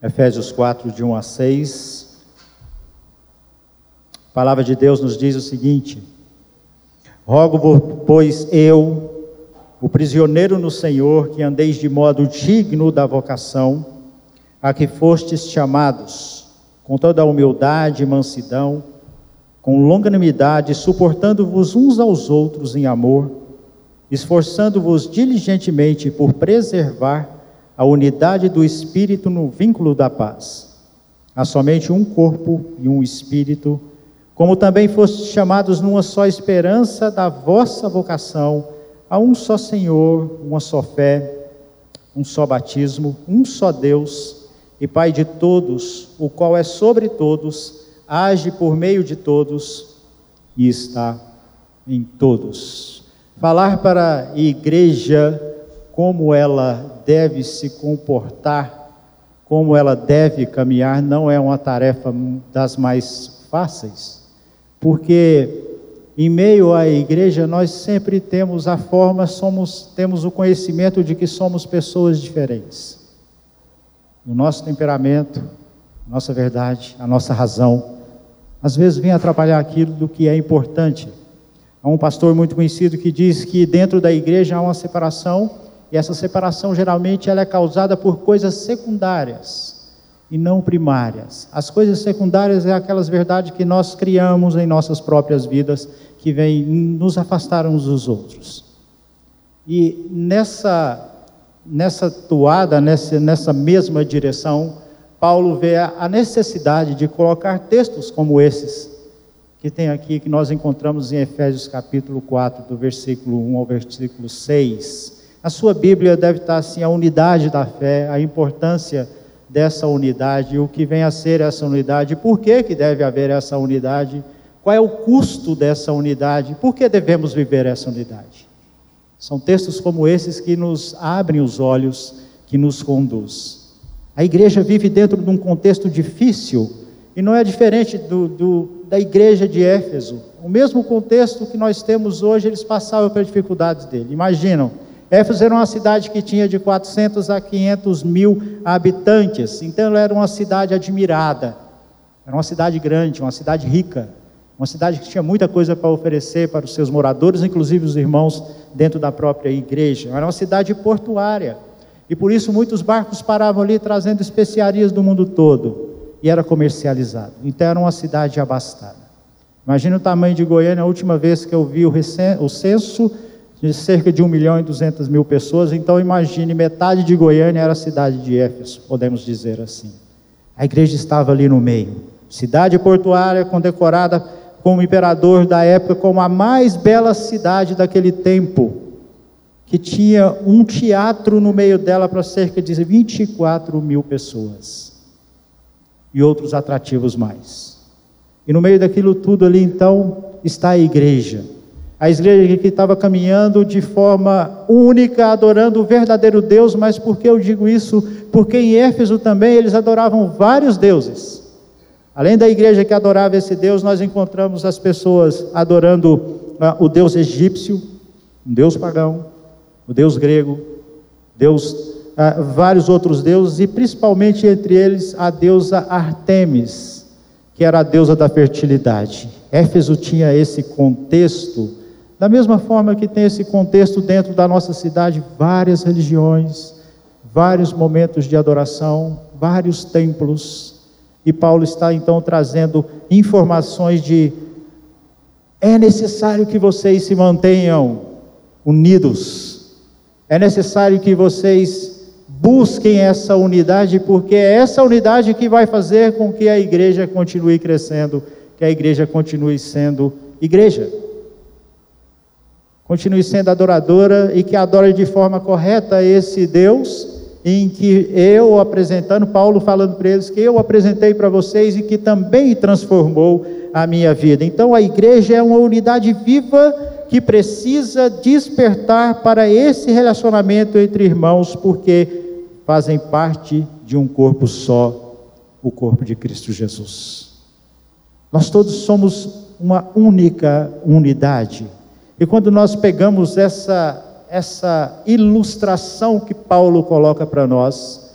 Efésios 4, de 1 a 6. A palavra de Deus nos diz o seguinte: Rogo, pois eu, o prisioneiro no Senhor, que andeis de modo digno da vocação, a que fostes chamados, com toda a humildade e mansidão, com longanimidade, suportando-vos uns aos outros em amor, esforçando-vos diligentemente por preservar a unidade do Espírito no vínculo da paz. Há somente um corpo e um Espírito, como também fostes chamados numa só esperança da vossa vocação, a um só Senhor, uma só fé, um só batismo, um só Deus e Pai de todos, o qual é sobre todos, age por meio de todos e está em todos. Falar para a igreja como ela deve se comportar, como ela deve caminhar, não é uma tarefa das mais fáceis, porque em meio à igreja nós sempre temos a forma, somos, temos o conhecimento de que somos pessoas diferentes. O nosso temperamento, nossa verdade, a nossa razão, às vezes vem atrapalhar aquilo do que é importante. Há um pastor muito conhecido que diz que dentro da igreja há uma separação e essa separação geralmente ela é causada por coisas secundárias e não primárias. As coisas secundárias é aquelas verdades que nós criamos em nossas próprias vidas que vêm nos afastar uns dos outros. E nessa nessa toada, nessa, nessa mesma direção, Paulo vê a necessidade de colocar textos como esses que tem aqui, que nós encontramos em Efésios capítulo 4, do versículo 1 ao versículo 6 a sua Bíblia deve estar assim, a unidade da fé, a importância dessa unidade, o que vem a ser essa unidade, por que, que deve haver essa unidade, qual é o custo dessa unidade, por que devemos viver essa unidade. São textos como esses que nos abrem os olhos, que nos conduz. A igreja vive dentro de um contexto difícil e não é diferente do, do, da igreja de Éfeso. O mesmo contexto que nós temos hoje, eles passavam pelas dificuldades dele. Imaginam, Éfeso era uma cidade que tinha de 400 a 500 mil habitantes, então ela era uma cidade admirada, era uma cidade grande, uma cidade rica, uma cidade que tinha muita coisa para oferecer para os seus moradores, inclusive os irmãos dentro da própria igreja. Era uma cidade portuária, e por isso muitos barcos paravam ali trazendo especiarias do mundo todo, e era comercializado. Então era uma cidade abastada. Imagina o tamanho de Goiânia, a última vez que eu vi o censo de cerca de 1 milhão e 200 mil pessoas, então imagine, metade de Goiânia era a cidade de Éfeso, podemos dizer assim. A igreja estava ali no meio. Cidade portuária condecorada como imperador da época como a mais bela cidade daquele tempo, que tinha um teatro no meio dela para cerca de 24 mil pessoas e outros atrativos mais. E no meio daquilo tudo ali, então, está a igreja a igreja que estava caminhando de forma única, adorando o verdadeiro Deus, mas por que eu digo isso? Porque em Éfeso também eles adoravam vários deuses. Além da igreja que adorava esse Deus, nós encontramos as pessoas adorando uh, o Deus egípcio, um Deus pagão, o Deus grego, Deus, uh, vários outros deuses, e principalmente entre eles a deusa Artemis, que era a deusa da fertilidade. Éfeso tinha esse contexto da mesma forma que tem esse contexto dentro da nossa cidade, várias religiões, vários momentos de adoração, vários templos. E Paulo está então trazendo informações de é necessário que vocês se mantenham unidos. É necessário que vocês busquem essa unidade, porque é essa unidade que vai fazer com que a igreja continue crescendo, que a igreja continue sendo igreja continue sendo adoradora e que adore de forma correta esse Deus em que eu apresentando, Paulo falando para eles que eu apresentei para vocês e que também transformou a minha vida. Então a igreja é uma unidade viva que precisa despertar para esse relacionamento entre irmãos, porque fazem parte de um corpo só, o corpo de Cristo Jesus. Nós todos somos uma única unidade. E quando nós pegamos essa, essa ilustração que Paulo coloca para nós,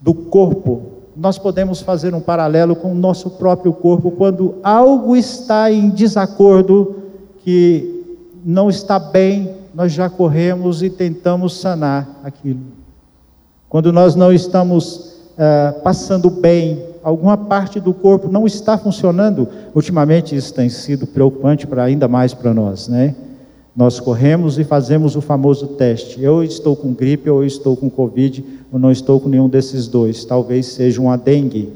do corpo, nós podemos fazer um paralelo com o nosso próprio corpo quando algo está em desacordo, que não está bem, nós já corremos e tentamos sanar aquilo. Quando nós não estamos uh, passando bem, alguma parte do corpo não está funcionando, ultimamente isso tem sido preocupante para ainda mais para nós, né? Nós corremos e fazemos o famoso teste. Eu estou com gripe, ou eu estou com Covid, ou não estou com nenhum desses dois. Talvez seja uma dengue.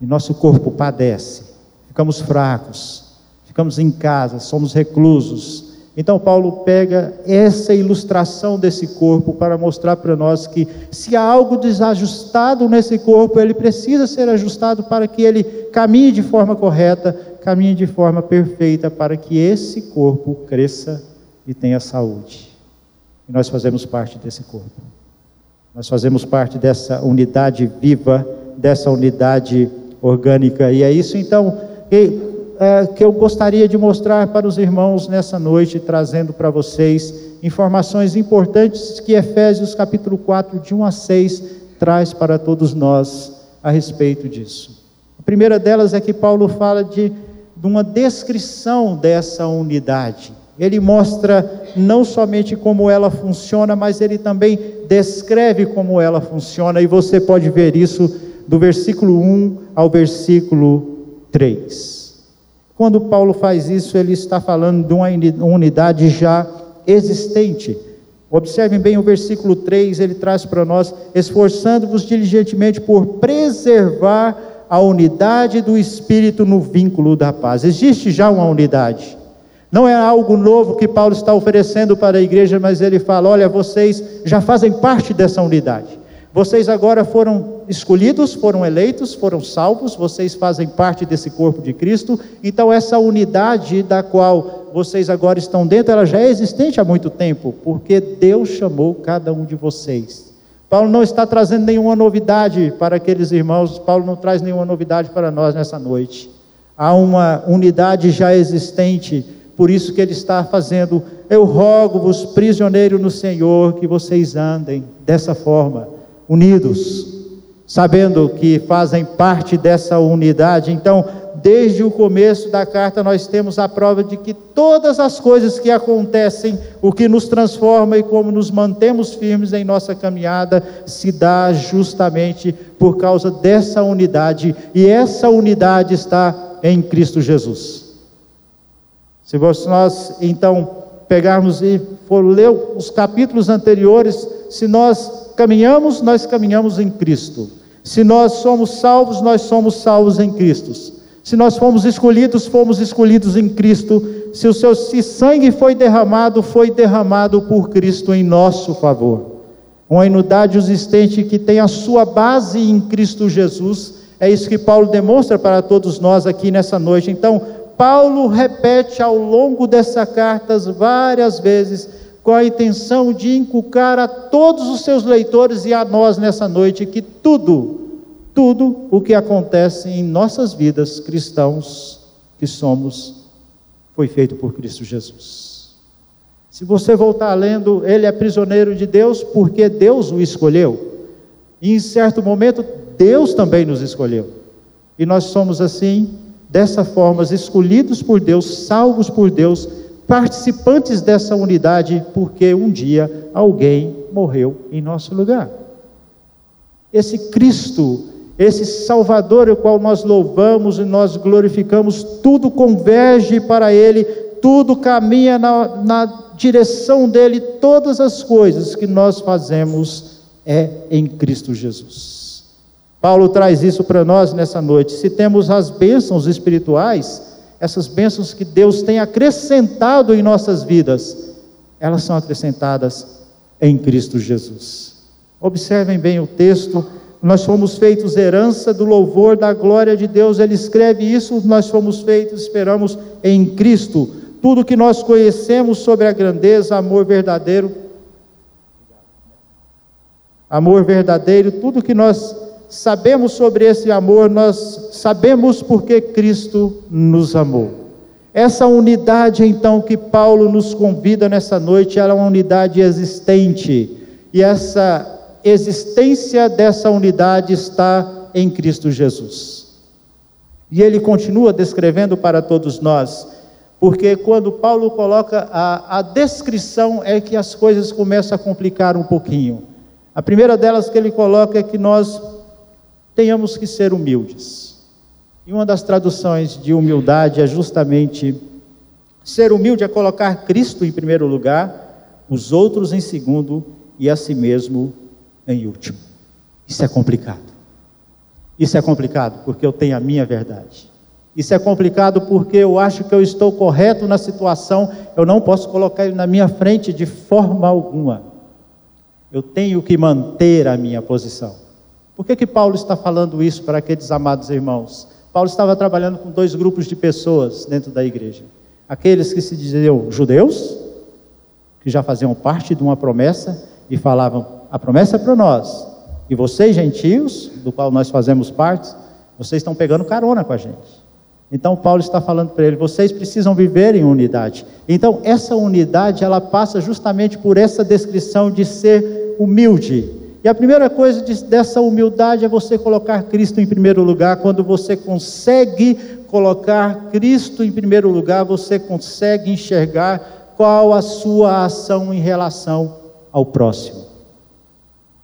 E nosso corpo padece. Ficamos fracos. Ficamos em casa, somos reclusos. Então, Paulo pega essa ilustração desse corpo para mostrar para nós que, se há algo desajustado nesse corpo, ele precisa ser ajustado para que ele caminhe de forma correta, caminhe de forma perfeita, para que esse corpo cresça e tenha saúde. E nós fazemos parte desse corpo. Nós fazemos parte dessa unidade viva, dessa unidade orgânica. E é isso então que, é, que eu gostaria de mostrar para os irmãos nessa noite, trazendo para vocês informações importantes que Efésios capítulo 4, de 1 a 6, traz para todos nós a respeito disso. A primeira delas é que Paulo fala de, de uma descrição dessa unidade. Ele mostra não somente como ela funciona, mas ele também descreve como ela funciona, e você pode ver isso do versículo 1 ao versículo 3. Quando Paulo faz isso, ele está falando de uma unidade já existente. Observem bem o versículo 3, ele traz para nós: esforçando-vos diligentemente por preservar a unidade do Espírito no vínculo da paz. Existe já uma unidade. Não é algo novo que Paulo está oferecendo para a igreja, mas ele fala: olha, vocês já fazem parte dessa unidade. Vocês agora foram escolhidos, foram eleitos, foram salvos, vocês fazem parte desse corpo de Cristo. Então, essa unidade da qual vocês agora estão dentro, ela já é existente há muito tempo, porque Deus chamou cada um de vocês. Paulo não está trazendo nenhuma novidade para aqueles irmãos, Paulo não traz nenhuma novidade para nós nessa noite. Há uma unidade já existente por isso que ele está fazendo, eu rogo-vos, prisioneiro no Senhor, que vocês andem dessa forma, unidos, sabendo que fazem parte dessa unidade. Então, desde o começo da carta, nós temos a prova de que todas as coisas que acontecem, o que nos transforma e como nos mantemos firmes em nossa caminhada, se dá justamente por causa dessa unidade, e essa unidade está em Cristo Jesus. Se nós então pegarmos e for ler os capítulos anteriores, se nós caminhamos, nós caminhamos em Cristo. Se nós somos salvos, nós somos salvos em Cristo. Se nós fomos escolhidos, fomos escolhidos em Cristo. Se o seu se sangue foi derramado, foi derramado por Cristo em nosso favor. Uma unidade existente que tem a sua base em Cristo Jesus. É isso que Paulo demonstra para todos nós aqui nessa noite. Então, Paulo repete ao longo dessa carta várias vezes, com a intenção de inculcar a todos os seus leitores e a nós nessa noite que tudo, tudo o que acontece em nossas vidas cristãos que somos, foi feito por Cristo Jesus. Se você voltar lendo, ele é prisioneiro de Deus porque Deus o escolheu. E em certo momento, Deus também nos escolheu. E nós somos assim dessa forma, escolhidos por Deus, salvos por Deus, participantes dessa unidade, porque um dia alguém morreu em nosso lugar. Esse Cristo, esse Salvador, o qual nós louvamos e nós glorificamos, tudo converge para Ele, tudo caminha na, na direção dele, todas as coisas que nós fazemos é em Cristo Jesus. Paulo traz isso para nós nessa noite. Se temos as bênçãos espirituais, essas bênçãos que Deus tem acrescentado em nossas vidas, elas são acrescentadas em Cristo Jesus. Observem bem o texto. Nós fomos feitos herança do louvor da glória de Deus. Ele escreve isso. Nós fomos feitos, esperamos em Cristo. Tudo que nós conhecemos sobre a grandeza, amor verdadeiro, amor verdadeiro, tudo que nós sabemos sobre esse amor, nós sabemos porque Cristo nos amou. Essa unidade, então, que Paulo nos convida nessa noite, ela é uma unidade existente, e essa existência dessa unidade está em Cristo Jesus. E ele continua descrevendo para todos nós, porque quando Paulo coloca a, a descrição é que as coisas começam a complicar um pouquinho. A primeira delas que ele coloca é que nós tenhamos que ser humildes. E uma das traduções de humildade é justamente ser humilde é colocar Cristo em primeiro lugar, os outros em segundo e a si mesmo em último. Isso é complicado. Isso é complicado porque eu tenho a minha verdade. Isso é complicado porque eu acho que eu estou correto na situação, eu não posso colocar ele na minha frente de forma alguma. Eu tenho que manter a minha posição. Por que, que Paulo está falando isso para aqueles amados irmãos? Paulo estava trabalhando com dois grupos de pessoas dentro da igreja. Aqueles que se diziam judeus, que já faziam parte de uma promessa e falavam: a promessa é para nós, e vocês, gentios, do qual nós fazemos parte, vocês estão pegando carona com a gente. Então Paulo está falando para ele: vocês precisam viver em unidade. Então essa unidade ela passa justamente por essa descrição de ser humilde. E a primeira coisa dessa humildade é você colocar Cristo em primeiro lugar. Quando você consegue colocar Cristo em primeiro lugar, você consegue enxergar qual a sua ação em relação ao próximo.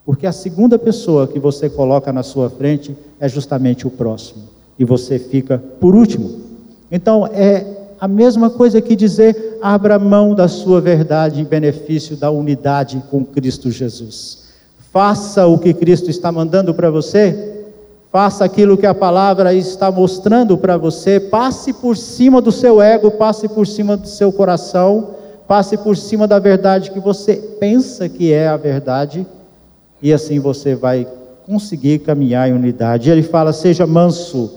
Porque a segunda pessoa que você coloca na sua frente é justamente o próximo. E você fica por último. Então é a mesma coisa que dizer: abra mão da sua verdade em benefício da unidade com Cristo Jesus. Faça o que Cristo está mandando para você. Faça aquilo que a palavra está mostrando para você. Passe por cima do seu ego, passe por cima do seu coração, passe por cima da verdade que você pensa que é a verdade, e assim você vai conseguir caminhar em unidade. Ele fala: seja manso.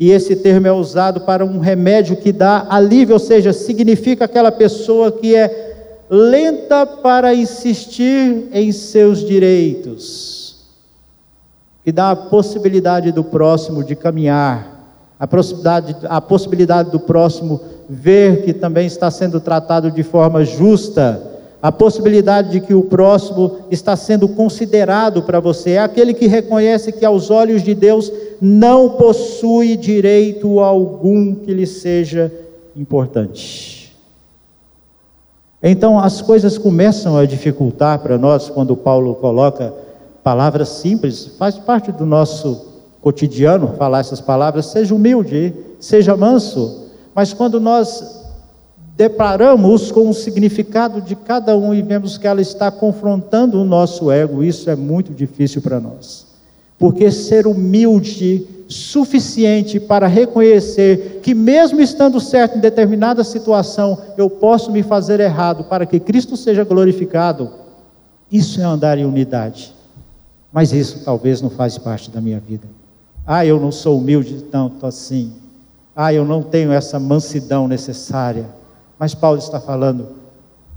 E esse termo é usado para um remédio que dá alívio, ou seja, significa aquela pessoa que é lenta para insistir em seus direitos, que dá a possibilidade do próximo de caminhar, a possibilidade, a possibilidade do próximo ver que também está sendo tratado de forma justa, a possibilidade de que o próximo está sendo considerado para você, é aquele que reconhece que aos olhos de Deus não possui direito algum que lhe seja importante. Então as coisas começam a dificultar para nós quando Paulo coloca palavras simples, faz parte do nosso cotidiano falar essas palavras, seja humilde, seja manso, mas quando nós deparamos com o significado de cada um e vemos que ela está confrontando o nosso ego, isso é muito difícil para nós. Porque ser humilde suficiente para reconhecer que, mesmo estando certo em determinada situação, eu posso me fazer errado para que Cristo seja glorificado, isso é andar em unidade. Mas isso talvez não faz parte da minha vida. Ah, eu não sou humilde tanto assim. Ah, eu não tenho essa mansidão necessária. Mas Paulo está falando: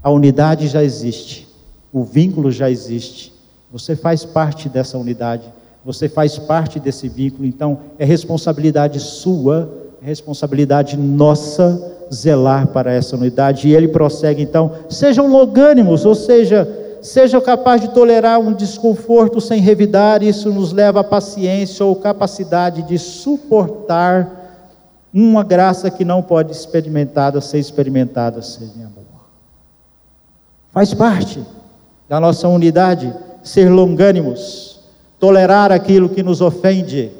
a unidade já existe, o vínculo já existe. Você faz parte dessa unidade você faz parte desse vínculo, então é responsabilidade sua, é responsabilidade nossa zelar para essa unidade. E ele prossegue então: sejam logânimos, ou seja, sejam capazes de tolerar um desconforto sem revidar, isso nos leva à paciência ou capacidade de suportar uma graça que não pode experimentada ser experimentada sem amor. Faz parte da nossa unidade ser longânimos tolerar aquilo que nos ofende,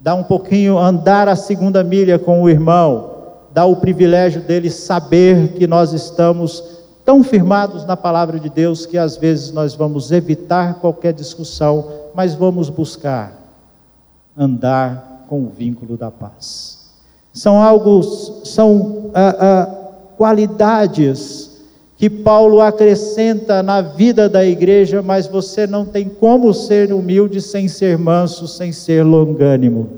dar um pouquinho, andar a segunda milha com o irmão, dar o privilégio dele saber que nós estamos tão firmados na palavra de Deus que às vezes nós vamos evitar qualquer discussão, mas vamos buscar andar com o vínculo da paz. São algo, são ah, ah, qualidades que Paulo acrescenta na vida da igreja, mas você não tem como ser humilde sem ser manso, sem ser longânimo.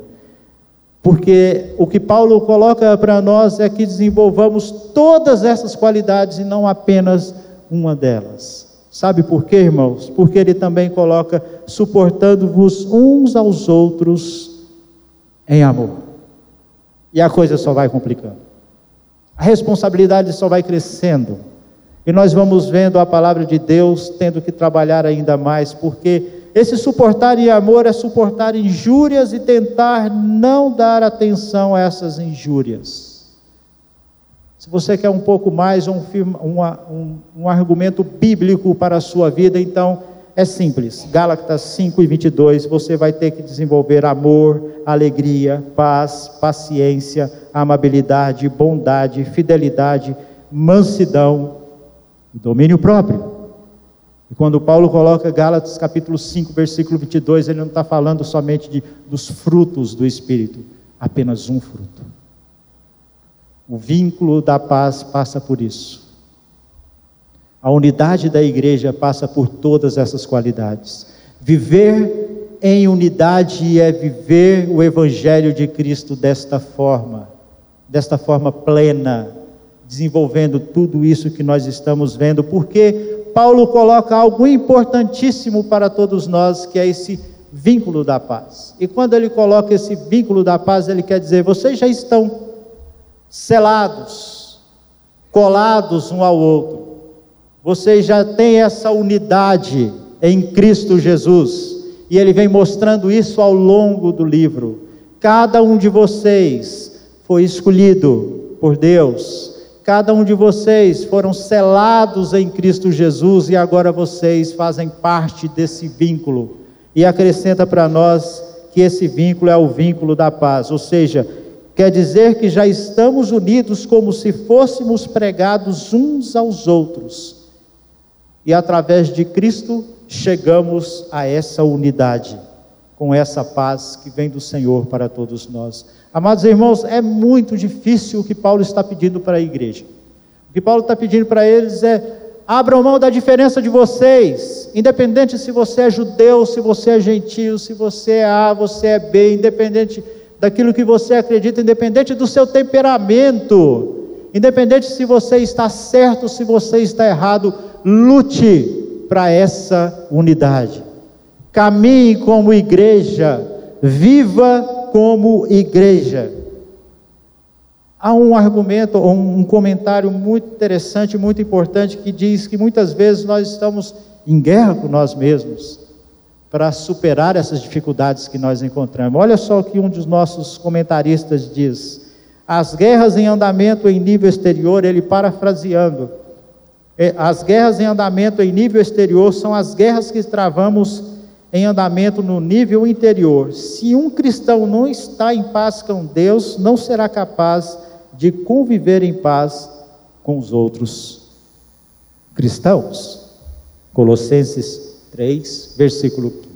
Porque o que Paulo coloca para nós é que desenvolvamos todas essas qualidades e não apenas uma delas. Sabe por quê, irmãos? Porque ele também coloca suportando-vos uns aos outros em amor. E a coisa só vai complicando. A responsabilidade só vai crescendo. E nós vamos vendo a palavra de Deus tendo que trabalhar ainda mais, porque Esse suportar em amor é suportar injúrias e tentar não dar atenção a essas injúrias. Se você quer um pouco mais um, um, um argumento bíblico para a sua vida, então é simples. Gálatas 5 e 22, você vai ter que desenvolver amor, alegria, paz, paciência, amabilidade, bondade, fidelidade, mansidão e domínio próprio. E quando Paulo coloca Gálatas capítulo 5, versículo 22, ele não está falando somente de, dos frutos do Espírito, apenas um fruto. O vínculo da paz passa por isso. A unidade da igreja passa por todas essas qualidades. Viver em unidade é viver o Evangelho de Cristo desta forma, desta forma plena, desenvolvendo tudo isso que nós estamos vendo, porque Paulo coloca algo importantíssimo para todos nós, que é esse vínculo da paz. E quando ele coloca esse vínculo da paz, ele quer dizer: vocês já estão selados, colados um ao outro, vocês já têm essa unidade em Cristo Jesus. E ele vem mostrando isso ao longo do livro. Cada um de vocês foi escolhido por Deus Cada um de vocês foram selados em Cristo Jesus e agora vocês fazem parte desse vínculo. E acrescenta para nós que esse vínculo é o vínculo da paz, ou seja, quer dizer que já estamos unidos como se fôssemos pregados uns aos outros. E através de Cristo chegamos a essa unidade, com essa paz que vem do Senhor para todos nós. Amados irmãos, é muito difícil o que Paulo está pedindo para a igreja. O que Paulo está pedindo para eles é: abram mão da diferença de vocês, independente se você é judeu, se você é gentil, se você é A, você é B, independente daquilo que você acredita, independente do seu temperamento, independente se você está certo, se você está errado, lute para essa unidade. Caminhe como igreja, viva como igreja. Há um argumento, um comentário muito interessante, muito importante, que diz que muitas vezes nós estamos em guerra com nós mesmos para superar essas dificuldades que nós encontramos. Olha só o que um dos nossos comentaristas diz. As guerras em andamento em nível exterior, ele parafraseando, é, as guerras em andamento em nível exterior são as guerras que travamos em andamento no nível interior. Se um cristão não está em paz com Deus, não será capaz de conviver em paz com os outros cristãos. Colossenses 3, versículo 15.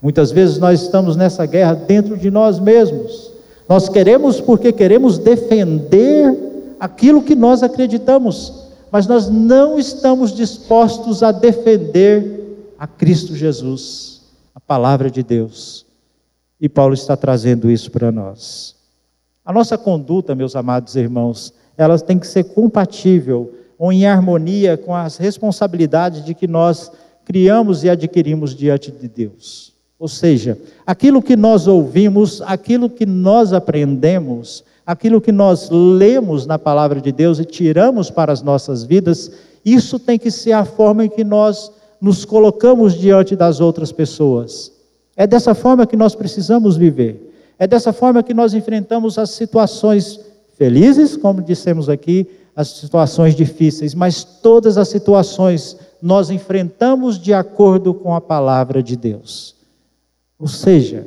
Muitas vezes nós estamos nessa guerra dentro de nós mesmos. Nós queremos porque queremos defender aquilo que nós acreditamos, mas nós não estamos dispostos a defender a Cristo Jesus, a palavra de Deus. E Paulo está trazendo isso para nós. A nossa conduta, meus amados irmãos, ela tem que ser compatível ou em harmonia com as responsabilidades de que nós criamos e adquirimos diante de Deus. Ou seja, aquilo que nós ouvimos, aquilo que nós aprendemos, aquilo que nós lemos na palavra de Deus e tiramos para as nossas vidas, isso tem que ser a forma em que nós nos colocamos diante das outras pessoas. É dessa forma que nós precisamos viver. É dessa forma que nós enfrentamos as situações felizes, como dissemos aqui, as situações difíceis, mas todas as situações nós enfrentamos de acordo com a palavra de Deus. Ou seja,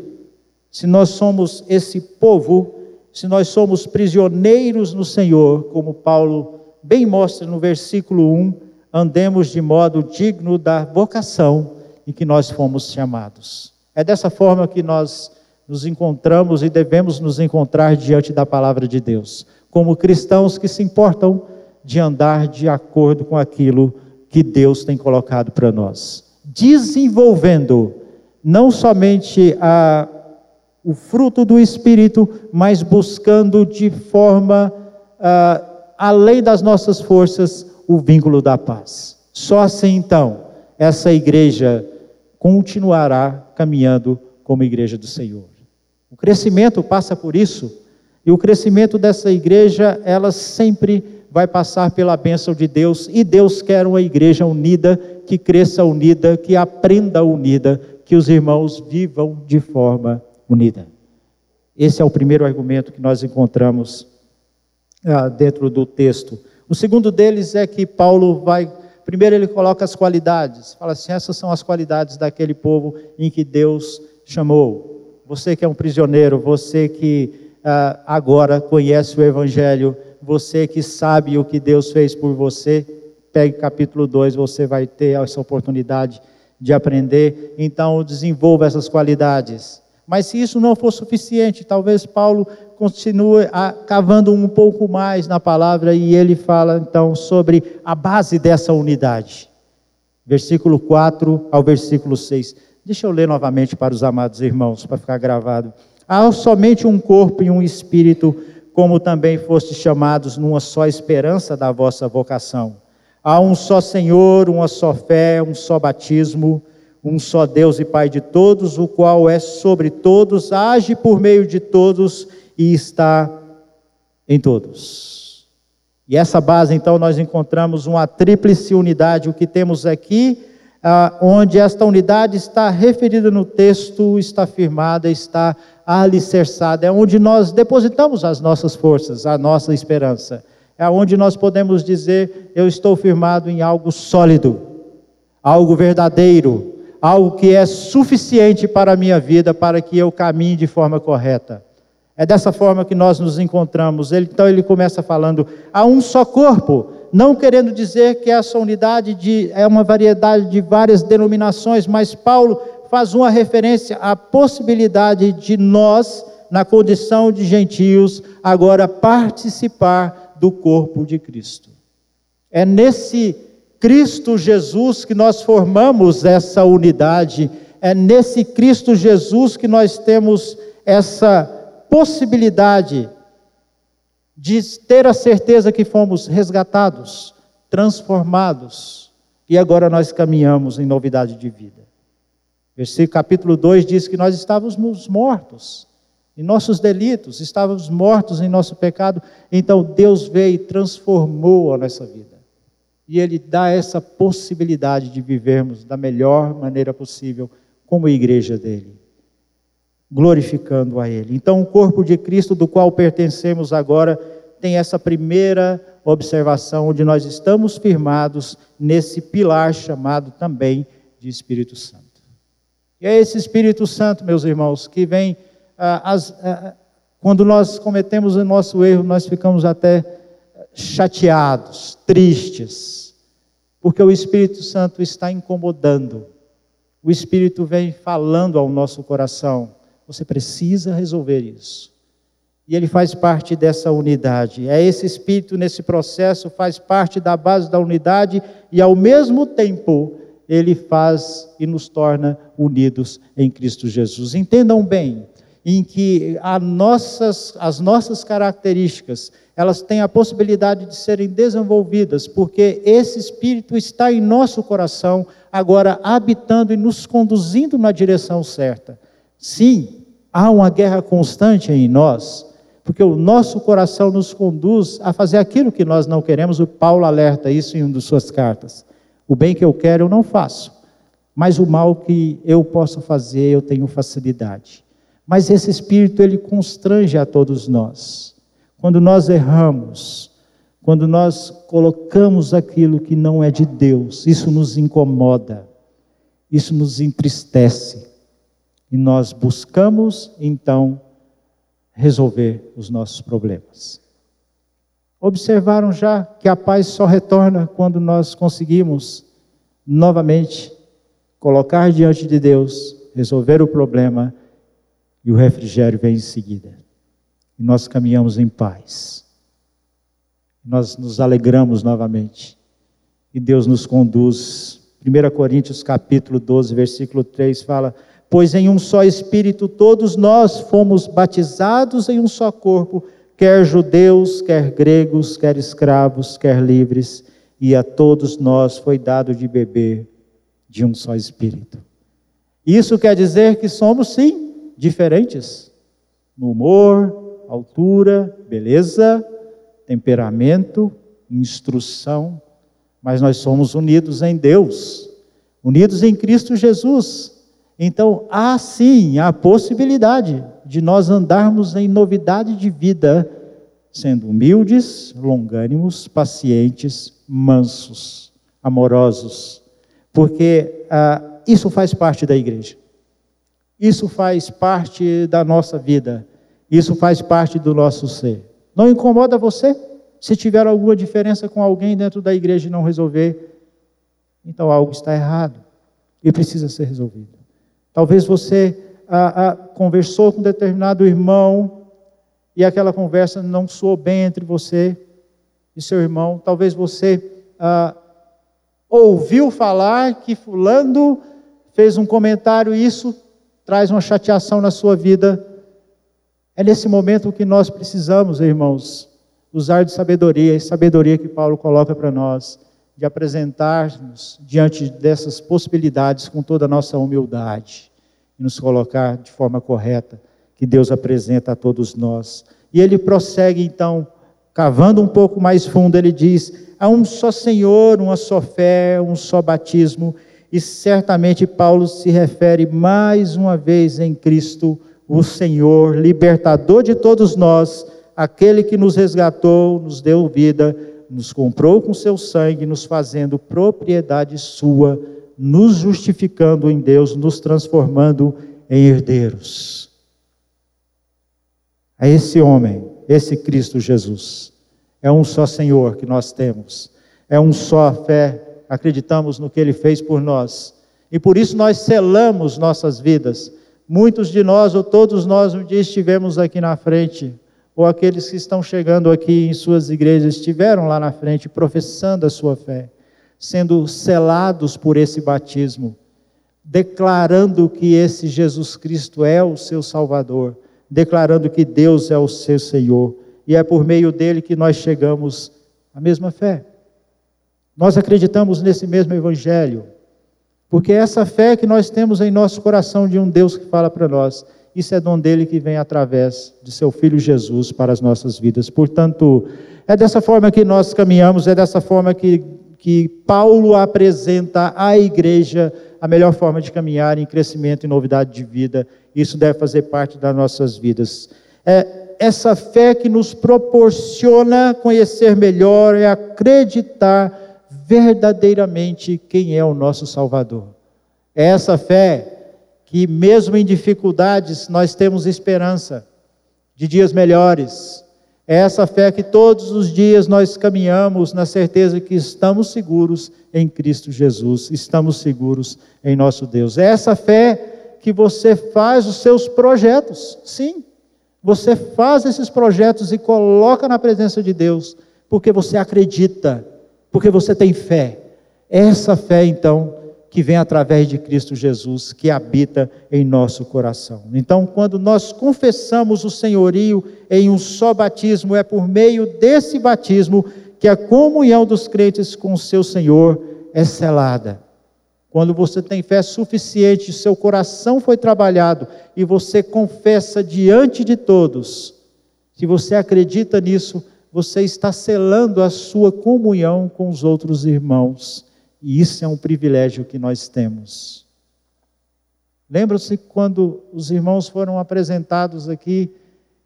se nós somos esse povo, se nós somos prisioneiros no Senhor, como Paulo bem mostra no versículo 1, andemos de modo digno da vocação em que nós fomos chamados. É dessa forma que nós nos encontramos e devemos nos encontrar diante da palavra de Deus, como cristãos que se importam de andar de acordo com aquilo que Deus tem colocado para nós, desenvolvendo não somente a, o fruto do Espírito, mas buscando de forma uh, além das nossas forças o vínculo da paz. Só assim então essa igreja continuará caminhando como igreja do Senhor. O crescimento passa por isso, e o crescimento dessa igreja, ela sempre vai passar pela bênção de Deus, e Deus quer uma igreja unida que cresça unida, que aprenda unida, que os irmãos vivam de forma unida. Esse é o primeiro argumento que nós encontramos ah, dentro do texto. O segundo deles é que Paulo vai. Primeiro, ele coloca as qualidades. Fala assim: essas são as qualidades daquele povo em que Deus chamou. Você que é um prisioneiro, você que ah, agora conhece o Evangelho, você que sabe o que Deus fez por você, pegue capítulo 2, você vai ter essa oportunidade de aprender. Então, desenvolva essas qualidades. Mas se isso não for suficiente, talvez Paulo continue cavando um pouco mais na palavra e ele fala então sobre a base dessa unidade. Versículo 4 ao versículo 6. Deixa eu ler novamente para os amados irmãos, para ficar gravado. Há somente um corpo e um espírito, como também fostes chamados numa só esperança da vossa vocação. Há um só Senhor, uma só fé, um só batismo um só Deus e Pai de todos, o qual é sobre todos, age por meio de todos e está em todos. E essa base, então, nós encontramos uma tríplice unidade. O que temos aqui, ah, onde esta unidade está referida no texto, está firmada, está alicerçada, é onde nós depositamos as nossas forças, a nossa esperança. É onde nós podemos dizer: eu estou firmado em algo sólido, algo verdadeiro, algo que é suficiente para a minha vida, para que eu caminhe de forma correta. É dessa forma que nós nos encontramos. Ele, então ele começa falando: há um só corpo, não querendo dizer que essa unidade de, é uma variedade de várias denominações, mas Paulo faz uma referência à possibilidade de nós, na condição de gentios, agora participar do corpo de Cristo. É nesse Cristo Jesus que nós formamos essa unidade, é nesse Cristo Jesus que nós temos essa possibilidade de ter a certeza que fomos resgatados, transformados. E agora nós caminhamos em novidade de vida. Versículo capítulo 2 diz que nós estávamos mortos em nossos delitos, estávamos mortos em nosso pecado, então Deus veio e transformou a nossa vida e Ele dá essa possibilidade de vivermos da melhor maneira possível como igreja dele, glorificando a Ele. Então, o corpo de Cristo, do qual pertencemos agora, tem essa primeira observação, onde nós estamos firmados nesse pilar chamado também de Espírito Santo. E é esse Espírito Santo, meus irmãos, que vem, ah, as, ah, quando nós cometemos o nosso erro, nós ficamos até chateados, tristes, porque o Espírito Santo está incomodando. O Espírito vem falando ao nosso coração. Você precisa resolver isso. E ele faz parte dessa unidade. É esse Espírito nesse processo, faz parte da base da unidade e, ao mesmo tempo, ele faz e nos torna unidos em Cristo Jesus. Entendam bem, em que nossas, as nossas características elas têm a possibilidade de serem desenvolvidas, porque esse Espírito está em nosso coração, agora habitando e nos conduzindo na direção certa. Sim, há uma guerra constante em nós, porque o nosso coração nos conduz a fazer aquilo que nós não queremos. O Paulo alerta isso em uma de suas cartas. O bem que eu quero eu não faço, mas o mal que eu posso fazer eu tenho facilidade. Mas esse espírito ele constrange a todos nós. Quando nós erramos, quando nós colocamos aquilo que não é de Deus, isso nos incomoda, isso nos entristece. E nós buscamos, então, resolver os nossos problemas. Observaram já que a paz só retorna quando nós conseguimos novamente colocar diante de Deus, resolver o problema e o refrigério vem em seguida e nós caminhamos em paz. Nós nos alegramos novamente. E Deus nos conduz. 1 Coríntios capítulo 12, versículo 3 fala: Pois em um só espírito todos nós fomos batizados em um só corpo, quer judeus, quer gregos, quer escravos, quer livres, e a todos nós foi dado de beber de um só espírito. Isso quer dizer que somos sim diferentes no humor, altura, beleza, temperamento, instrução, mas nós somos unidos em Deus. unidos em Cristo Jesus. Então, há sim a possibilidade de nós andarmos em novidade de vida, sendo humildes, longânimos, pacientes, mansos, amorosos, porque ah, isso faz parte da igreja, isso faz parte da nossa vida, isso faz parte do nosso ser. Não incomoda você? Se tiver alguma diferença com alguém dentro da igreja e não resolver, então algo está errado e precisa ser resolvido. Talvez você ah, ah, conversou com determinado irmão e aquela conversa não soou bem entre você e seu irmão. Talvez você ah, ouviu falar que fulano fez um comentário e isso traz uma chateação na sua vida. É nesse momento que nós precisamos, irmãos, usar de sabedoria, e sabedoria que Paulo coloca para nós, de apresentar-nos diante dessas possibilidades com toda a nossa humildade e nos colocar de forma correta que Deus apresenta a todos nós. E ele prossegue então, cavando um pouco mais fundo, ele diz: há um só Senhor, uma só fé, um só batismo, e certamente Paulo se refere mais uma vez em Cristo, o Senhor, libertador de todos nós aquele que nos resgatou, nos deu vida, nos comprou com seu sangue, nos fazendo propriedade sua, nos justificando em Deus, nos transformando em herdeiros. É esse homem, esse Cristo Jesus. É um só Senhor que nós temos. É um só fé. Acreditamos no que ele fez por nós. E por isso nós selamos nossas vidas. Muitos de nós, ou todos nós, um dia estivemos aqui na frente ou aqueles que estão chegando aqui em suas igrejas estiveram lá na frente professando a sua fé, sendo selados por esse batismo, declarando que esse Jesus Cristo é o seu Salvador, declarando que Deus é o seu Senhor, e é por meio dele que nós chegamos à mesma fé. Nós acreditamos nesse mesmo Evangelho, porque é essa fé que nós temos em nosso coração de um Deus que fala para nós isso é dom dele que vem através de seu Filho Jesus para as nossas vidas. Portanto, é dessa forma que nós caminhamos, é dessa forma que, que Paulo apresenta à igreja a melhor forma de caminhar em crescimento e novidade de vida. Isso deve fazer parte das nossas vidas. É essa fé que nos proporciona conhecer melhor e acreditar verdadeiramente quem é o nosso Salvador. É essa fé que, mesmo em dificuldades, nós temos esperança de dias melhores. É essa fé que todos os dias nós caminhamos na certeza que estamos seguros em Cristo Jesus, estamos seguros em nosso Deus. É essa fé que você faz os seus projetos, sim. Você faz esses projetos e coloca na presença de Deus, porque você acredita, porque você tem fé. Essa fé, então, que vem através de Cristo Jesus, que habita em nosso coração. Então, quando nós confessamos o senhorio em um só batismo, é por meio desse batismo que a comunhão dos crentes com o seu Senhor é selada. Quando você tem fé suficiente, seu coração foi trabalhado e você confessa diante de todos, se você acredita nisso, você está selando a sua comunhão com os outros irmãos. E isso é um privilégio que nós temos. Lembra-se quando os irmãos foram apresentados aqui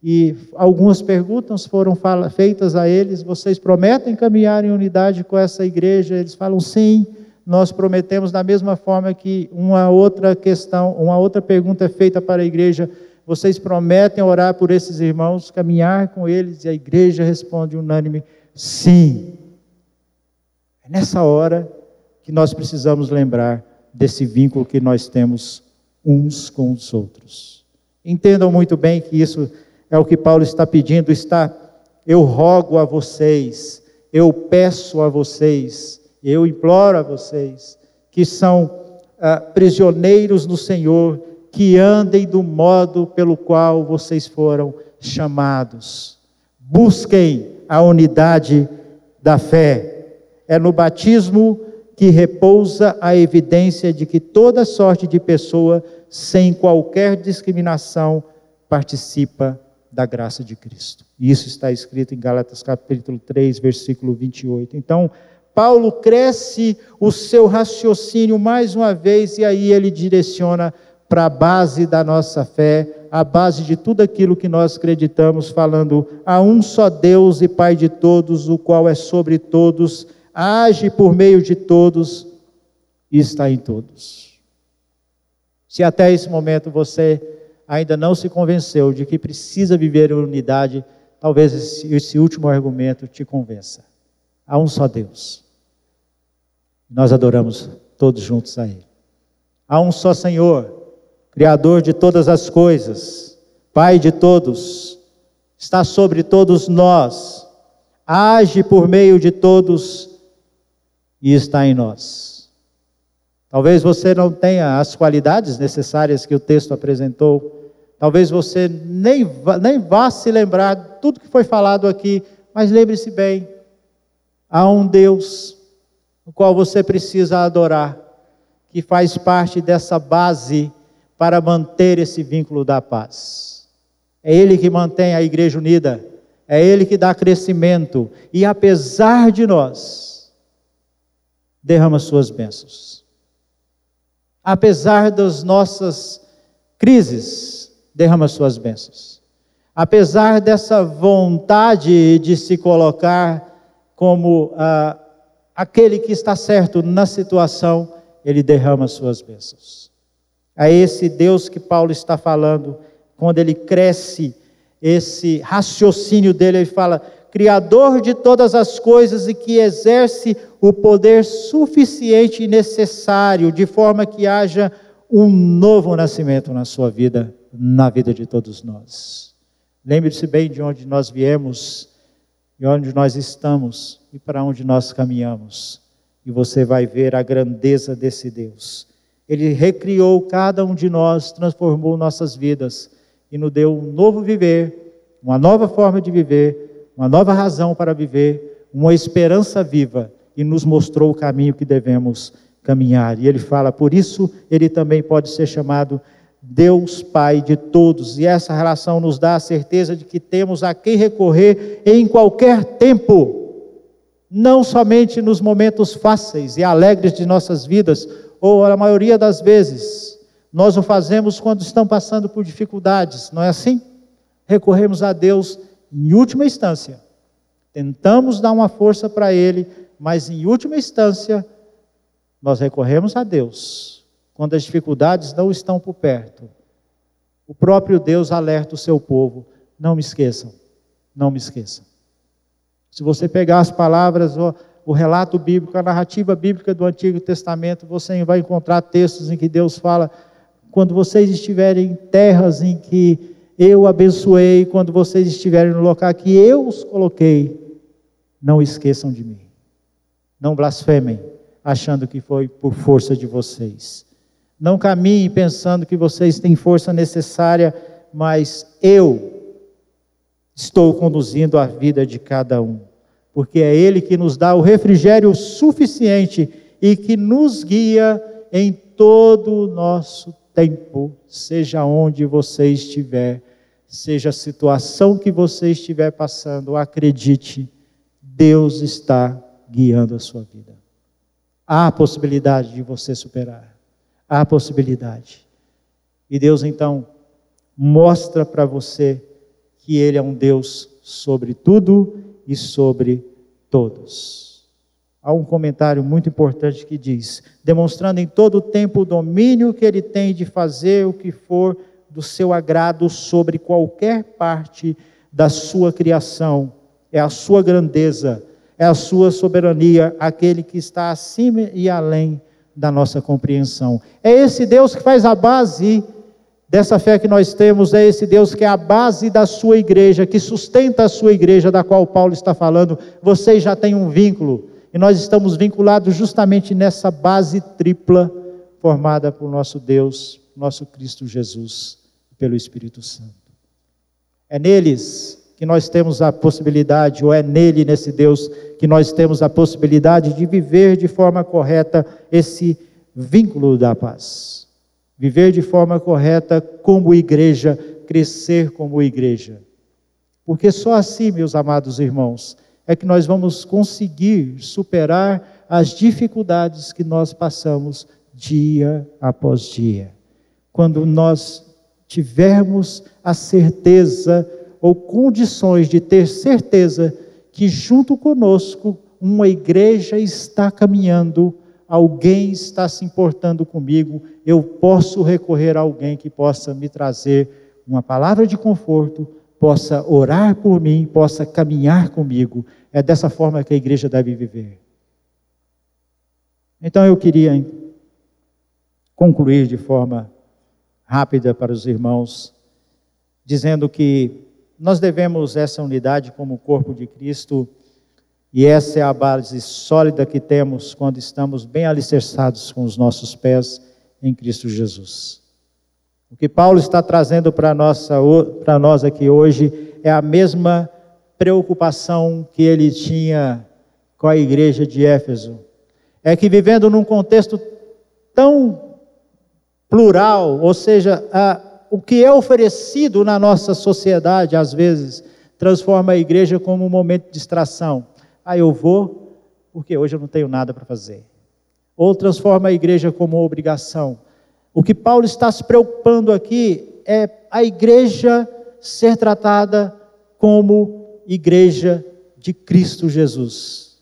e algumas perguntas foram feitas a eles: vocês prometem caminhar em unidade com essa igreja? Eles falam sim. Nós prometemos da mesma forma que uma outra questão, uma outra pergunta é feita para a igreja: vocês prometem orar por esses irmãos, caminhar com eles? E a igreja responde unânime: sim. É nessa hora que nós precisamos lembrar desse vínculo que nós temos uns com os outros. Entendam muito bem que isso é o que Paulo está pedindo, está eu rogo a vocês, eu peço a vocês, eu imploro a vocês que são ah, prisioneiros no Senhor, que andem do modo pelo qual vocês foram chamados. Busquem a unidade da fé. É no batismo que repousa a evidência de que toda sorte de pessoa, sem qualquer discriminação, participa da graça de Cristo. Isso está escrito em Gálatas capítulo 3, versículo 28. Então, Paulo cresce o seu raciocínio mais uma vez e aí ele direciona para a base da nossa fé, a base de tudo aquilo que nós acreditamos, falando a um só Deus e Pai de todos, o qual é sobre todos, age por meio de todos e está em todos. Se até esse momento você ainda não se convenceu de que precisa viver em unidade, talvez esse, esse último argumento te convença. Há um só Deus. Nós adoramos todos juntos a Ele. Há um só Senhor, Criador de todas as coisas, Pai de todos, está sobre todos nós, age por meio de todos e está em nós. Talvez você não tenha as qualidades necessárias que o texto apresentou, talvez você nem vá, nem vá se lembrar de tudo que foi falado aqui, mas lembre-se bem: há um Deus no qual você precisa adorar, que faz parte dessa base para manter esse vínculo da paz. É Ele que mantém a igreja unida, é Ele que dá crescimento, e apesar de nós, derrama suas bênçãos. Apesar das nossas crises, derrama suas bênçãos. Apesar dessa vontade de se colocar como ah, aquele que está certo na situação, ele derrama suas bênçãos. É esse Deus que Paulo está falando, quando ele cresce, esse raciocínio dele, ele fala: Criador de todas as coisas e que exerce o poder suficiente e necessário, de forma que haja um novo nascimento na sua vida, na vida de todos nós. Lembre-se bem de onde nós viemos, e onde nós estamos e para onde nós caminhamos, e você vai ver a grandeza desse Deus. Ele recriou cada um de nós, transformou nossas vidas e nos deu um novo viver, uma nova forma de viver uma nova razão para viver, uma esperança viva e nos mostrou o caminho que devemos caminhar. E ele fala, por isso ele também pode ser chamado Deus Pai de todos. E essa relação nos dá a certeza de que temos a quem recorrer em qualquer tempo, não somente nos momentos fáceis e alegres de nossas vidas, ou a maioria das vezes. Nós o fazemos quando estão passando por dificuldades, não é assim? Recorremos a Deus em última instância, tentamos dar uma força para Ele, mas em última instância, nós recorremos a Deus quando as dificuldades não estão por perto. O próprio Deus alerta o seu povo: não me esqueçam, não me esqueçam. Se você pegar as palavras, o, relato bíblico, a narrativa bíblica do Antigo Testamento, você vai encontrar textos em que Deus fala: quando vocês estiverem em terras em que eu abençoei quando vocês estiverem no local que eu os coloquei. Não esqueçam de mim. Não blasfemem, achando que foi por força de vocês. Não caminhem pensando que vocês têm força necessária, mas eu estou conduzindo a vida de cada um. Porque é Ele que nos dá o refrigério suficiente e que nos guia em todo o nosso tempo, seja onde você estiver, seja a situação que você estiver passando, acredite, Deus está guiando a sua vida. Há possibilidade de você superar. Há possibilidade. E Deus então mostra para você que Ele é um Deus sobre tudo e sobre todos há um comentário muito importante que diz: demonstrando em todo o tempo o domínio que ele tem de fazer o que for do seu agrado sobre qualquer parte da sua criação. É a sua grandeza, é a sua soberania, aquele que está acima e além da nossa compreensão. É esse Deus que faz a base dessa fé que nós temos, é esse Deus que é a base da sua igreja, que sustenta a sua igreja, da qual Paulo está falando. Vocês já têm um vínculo e nós estamos vinculados justamente nessa base tripla formada por nosso Deus, nosso Cristo Jesus, pelo Espírito Santo. É neles que nós temos a possibilidade, ou é nele, nesse Deus, que nós temos a possibilidade de viver de forma correta esse vínculo da paz. Viver de forma correta como igreja, crescer como igreja. Porque só assim, meus amados irmãos, é que nós vamos conseguir superar as dificuldades que nós passamos dia após dia. Quando nós tivermos a certeza ou condições de ter certeza que junto conosco uma igreja está caminhando, alguém está se importando comigo, eu posso recorrer a alguém que possa me trazer uma palavra de conforto, possa orar por mim, possa caminhar comigo. É dessa forma que a igreja deve viver. Então eu queria concluir de forma rápida para os irmãos, dizendo que nós devemos essa unidade como corpo de Cristo, e essa é a base sólida que temos quando estamos bem alicerçados com os nossos pés em Cristo Jesus. O que Paulo está trazendo para nós aqui hoje é a mesma preocupação que ele tinha com a igreja de Éfeso. É que vivendo num contexto tão plural, ou seja, a, o que é oferecido na nossa sociedade, às vezes, transforma a igreja como um momento de distração. Ah, eu vou porque hoje eu não tenho nada para fazer. Ou transforma a igreja como obrigação. O que Paulo está se preocupando aqui é a igreja ser tratada como igreja de Cristo Jesus.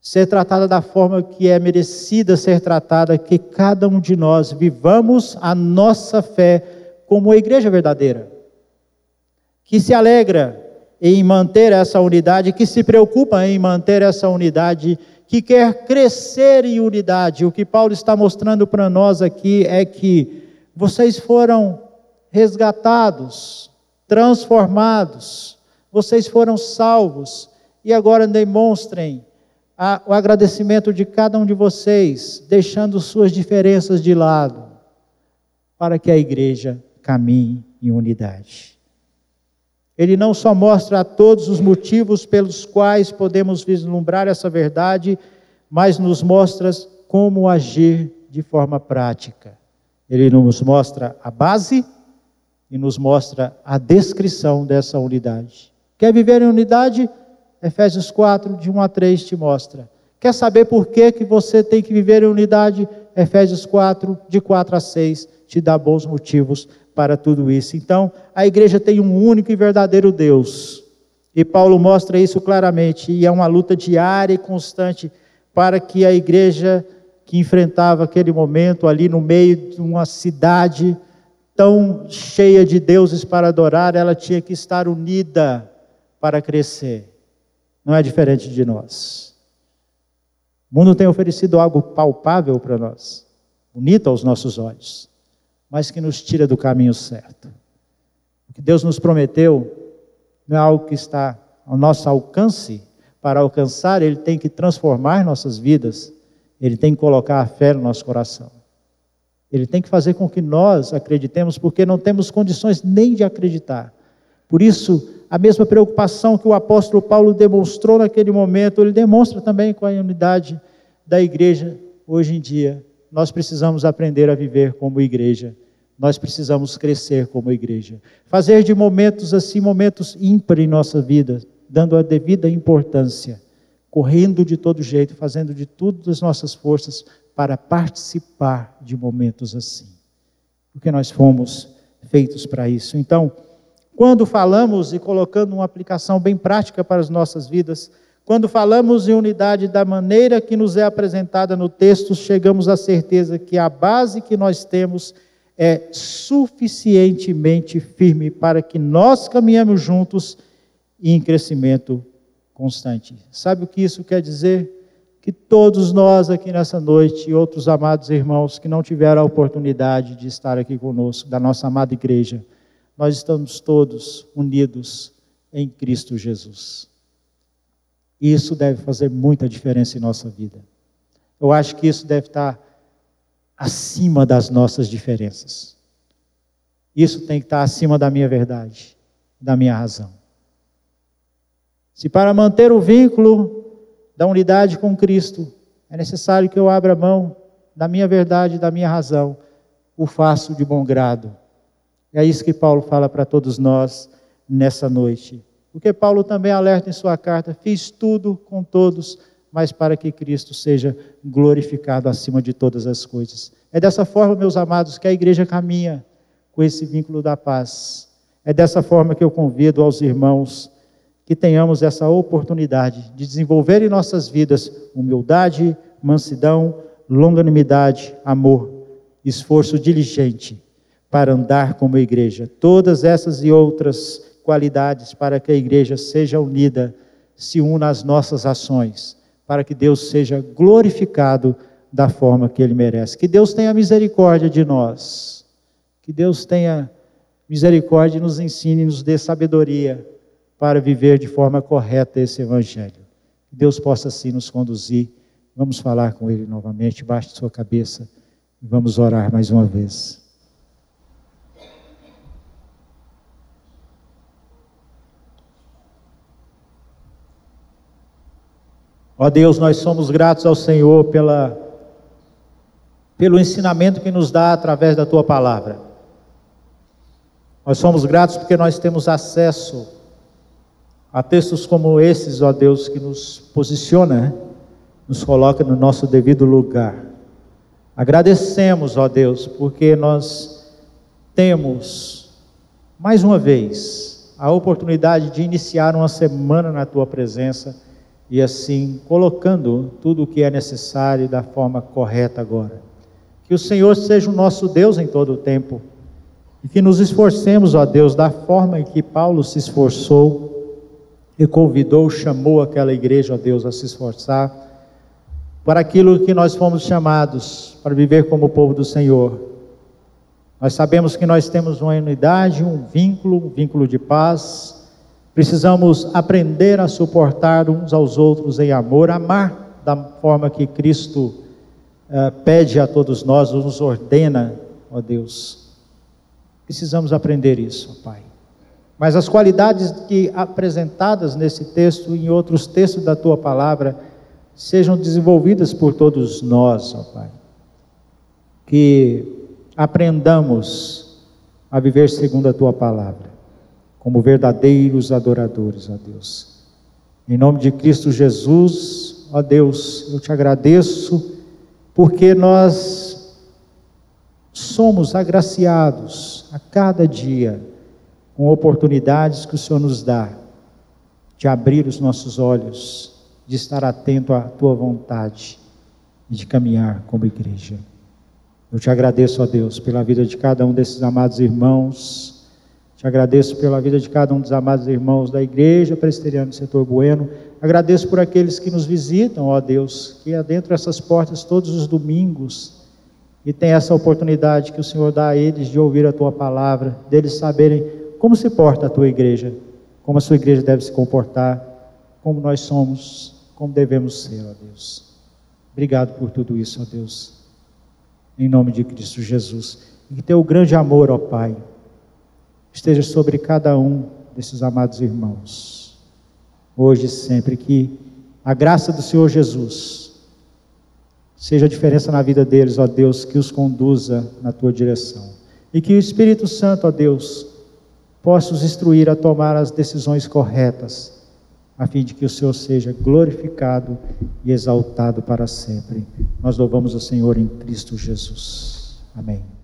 Ser tratada da forma que é merecida ser tratada, que cada um de nós vivamos a nossa fé como a igreja verdadeira, que se alegra em manter essa unidade, que se preocupa em manter essa unidade que quer crescer em unidade. O que Paulo está mostrando para nós aqui é que vocês foram resgatados, transformados, vocês foram salvos e agora demonstrem a, o agradecimento de cada um de vocês, deixando suas diferenças de lado, para que a igreja caminhe em unidade. Ele não só mostra a todos os motivos pelos quais podemos vislumbrar essa verdade, mas nos mostra como agir de forma prática. Ele nos mostra a base e nos mostra a descrição dessa unidade. Quer viver em unidade? Efésios 4, de 1 a 3 te mostra. Quer saber por que, que você tem que viver em unidade? Efésios 4, de 4 a 6, te dá bons motivos para tudo isso. Então, a igreja tem um único e verdadeiro Deus. E Paulo mostra isso claramente, e é uma luta diária e constante para que a igreja que enfrentava aquele momento ali no meio de uma cidade tão cheia de deuses para adorar, ela tinha que estar unida para crescer. Não é diferente de nós. O mundo tem oferecido algo palpável para nós, bonito aos nossos olhos mas que nos tira do caminho certo. O que Deus nos prometeu não é algo que está ao nosso alcance. Para alcançar, Ele tem que transformar nossas vidas, Ele tem que colocar a fé no nosso coração. Ele tem que fazer com que nós acreditemos, porque não temos condições nem de acreditar. Por isso, a mesma preocupação que o apóstolo Paulo demonstrou naquele momento, ele demonstra também com a unidade da igreja hoje em dia. Nós precisamos aprender a viver como igreja nós precisamos crescer como igreja. Fazer de momentos assim, momentos ímpar em nossa vida, dando a devida importância, correndo de todo jeito, fazendo de tudo das nossas forças para participar de momentos assim. Porque nós fomos feitos para isso. Então, quando falamos e colocando uma aplicação bem prática para as nossas vidas, quando falamos em unidade da maneira que nos é apresentada no texto, chegamos à certeza que a base que nós temos é suficientemente firme para que nós caminhemos juntos e em crescimento constante. Sabe o que isso quer dizer? Que todos nós aqui nessa noite e outros amados irmãos que não tiveram a oportunidade de estar aqui conosco, da nossa amada igreja, nós estamos todos unidos em Cristo Jesus. Isso deve fazer muita diferença em nossa vida. Eu acho que isso deve estar acima das nossas diferenças. Isso tem que estar acima da minha verdade, da minha razão. Se para manter o vínculo da unidade com Cristo é necessário que eu abra mão da minha verdade, da minha razão, o faço de bom grado. É isso que Paulo fala para todos nós nessa noite. Porque Paulo também alerta em sua carta: fiz tudo com todos mas para que Cristo seja glorificado acima de todas as coisas. É dessa forma, meus amados, que a igreja caminha com esse vínculo da paz. É dessa forma que eu convido aos irmãos que tenhamos essa oportunidade de desenvolver em nossas vidas humildade, mansidão, longanimidade, amor, esforço diligente para andar como igreja. Todas essas e outras qualidades para que a igreja seja unida, se una às nossas ações para que Deus seja glorificado da forma que Ele merece. Que Deus tenha misericórdia de nós. Que Deus tenha misericórdia e nos ensine nos dê sabedoria para viver de forma correta esse Evangelho. Que Deus possa assim nos conduzir. Vamos falar com Ele novamente. Baixe sua cabeça e vamos orar mais uma vez. Ó Deus, nós somos gratos ao Senhor pela, pelo ensinamento que nos dá através da tua palavra. Nós somos gratos porque nós temos acesso a textos como esses, ó Deus, que nos posiciona, né? nos coloca no nosso devido lugar. Agradecemos, ó Deus, porque nós temos, mais uma vez, a oportunidade de iniciar uma semana na tua presença e assim colocando tudo o que é necessário da forma correta agora. Que o Senhor seja o nosso Deus em todo o tempo e que nos esforcemos, ó Deus, da forma em que Paulo se esforçou e convidou, chamou aquela igreja, ó Deus, a se esforçar para aquilo que nós fomos chamados para viver como povo do Senhor. Nós sabemos que nós temos uma unidade, um vínculo, um vínculo de paz Precisamos aprender a suportar uns aos outros em amor, amar da forma que Cristo uh, pede a todos nós, nos ordena, ó Deus. Precisamos aprender isso, Pai. Mas as qualidades que apresentadas nesse texto e em outros textos da tua palavra sejam desenvolvidas por todos nós, ó Pai. Que aprendamos a viver segundo a tua palavra como verdadeiros adoradores, ó Deus. Em nome de Cristo Jesus, ó Deus, eu te agradeço, porque nós somos agraciados a cada dia com oportunidades que o Senhor nos dá de abrir os nossos olhos, de estar atento à tua vontade e de caminhar como igreja. Eu te agradeço, ó Deus, pela vida de cada um desses amados irmãos te agradeço pela vida de cada um dos amados irmãos da Igreja Presbiteriana do Setor Bueno. Agradeço por aqueles que nos visitam, ó Deus, que adentro dessas portas todos os domingos e tem essa oportunidade que o Senhor dá a eles de ouvir a tua palavra, deles saberem como se porta a tua igreja, como a sua igreja deve se comportar, como nós somos, como devemos ser, ó Deus. Obrigado por tudo isso, ó Deus. Em nome de Cristo Jesus. E que teu grande amor, ó Pai, esteja sobre cada um desses amados irmãos, hoje e sempre, que a graça do Senhor Jesus seja a diferença na vida deles, ó Deus, que os conduza na tua direção. E que o Espírito Santo, ó Deus, possa os instruir a tomar as decisões corretas, a fim de que o Senhor seja glorificado e exaltado para sempre. Nós louvamos o Senhor em Cristo Jesus. Amém.